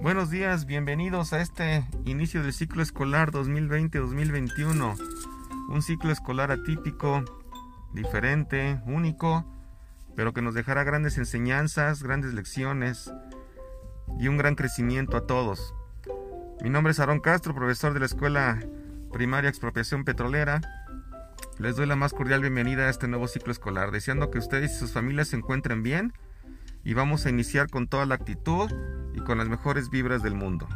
Buenos días, bienvenidos a este inicio del ciclo escolar 2020-2021. Un ciclo escolar atípico, diferente, único, pero que nos dejará grandes enseñanzas, grandes lecciones y un gran crecimiento a todos. Mi nombre es Aarón Castro, profesor de la Escuela Primaria Expropiación Petrolera. Les doy la más cordial bienvenida a este nuevo ciclo escolar, deseando que ustedes y sus familias se encuentren bien y vamos a iniciar con toda la actitud y con las mejores vibras del mundo.